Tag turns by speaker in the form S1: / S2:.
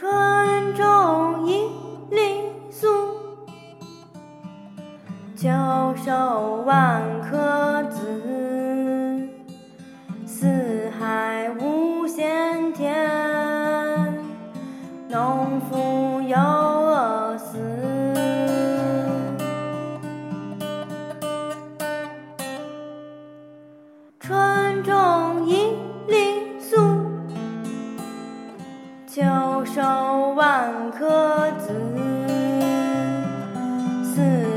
S1: 春种一粒粟秋收万颗子四海无闲田农夫犹饿死春种秋收万颗子四